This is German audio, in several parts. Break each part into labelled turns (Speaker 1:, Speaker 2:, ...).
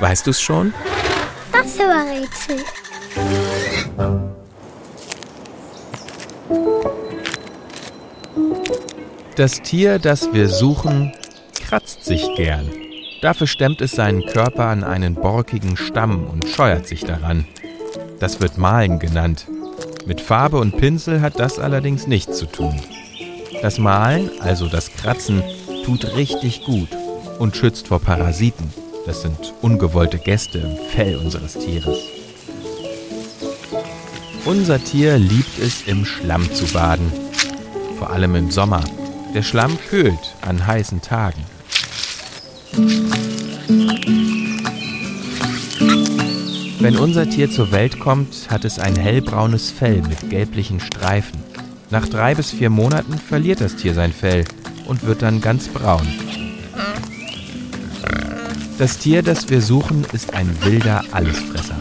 Speaker 1: Weißt du's schon?
Speaker 2: Das war Rätsel.
Speaker 1: Das Tier, das wir suchen, kratzt sich gern. Dafür stemmt es seinen Körper an einen borkigen Stamm und scheuert sich daran. Das wird Malen genannt. Mit Farbe und Pinsel hat das allerdings nichts zu tun. Das Malen, also das Kratzen, tut richtig gut und schützt vor Parasiten. Das sind ungewollte Gäste im Fell unseres Tieres. Unser Tier liebt es, im Schlamm zu baden. Vor allem im Sommer. Der Schlamm kühlt an heißen Tagen. Wenn unser Tier zur Welt kommt, hat es ein hellbraunes Fell mit gelblichen Streifen. Nach drei bis vier Monaten verliert das Tier sein Fell und wird dann ganz braun. Das Tier, das wir suchen, ist ein wilder Allesfresser.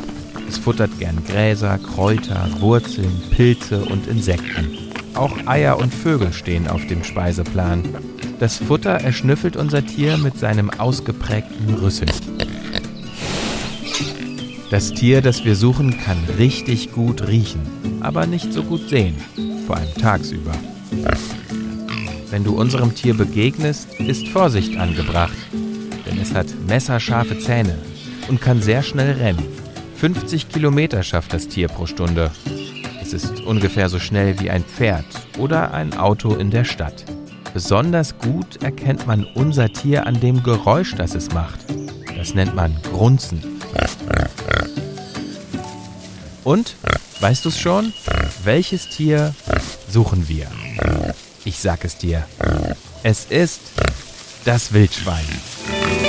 Speaker 1: Es futtert gern Gräser, Kräuter, Wurzeln, Pilze und Insekten. Auch Eier und Vögel stehen auf dem Speiseplan. Das Futter erschnüffelt unser Tier mit seinem ausgeprägten Rüsseln. Das Tier, das wir suchen, kann richtig gut riechen, aber nicht so gut sehen, vor allem tagsüber. Wenn du unserem Tier begegnest, ist Vorsicht angebracht, denn es hat messerscharfe Zähne und kann sehr schnell rennen. 50 Kilometer schafft das Tier pro Stunde. Es ist ungefähr so schnell wie ein Pferd oder ein Auto in der Stadt. Besonders gut erkennt man unser Tier an dem Geräusch, das es macht. Das nennt man Grunzen. Und, weißt du es schon? Welches Tier suchen wir? Ich sag es dir. Es ist das Wildschwein. Thank you.